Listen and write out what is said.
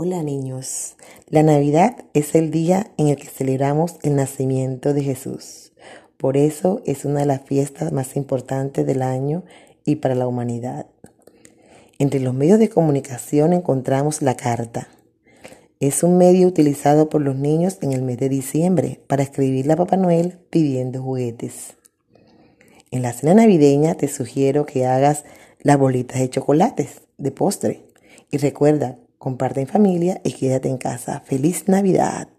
Hola niños, la Navidad es el día en el que celebramos el nacimiento de Jesús. Por eso es una de las fiestas más importantes del año y para la humanidad. Entre los medios de comunicación encontramos la carta. Es un medio utilizado por los niños en el mes de diciembre para escribirle a Papá Noel pidiendo juguetes. En la cena navideña te sugiero que hagas las bolitas de chocolates de postre. Y recuerda, comparte en familia y quédate en casa. ¡Feliz Navidad!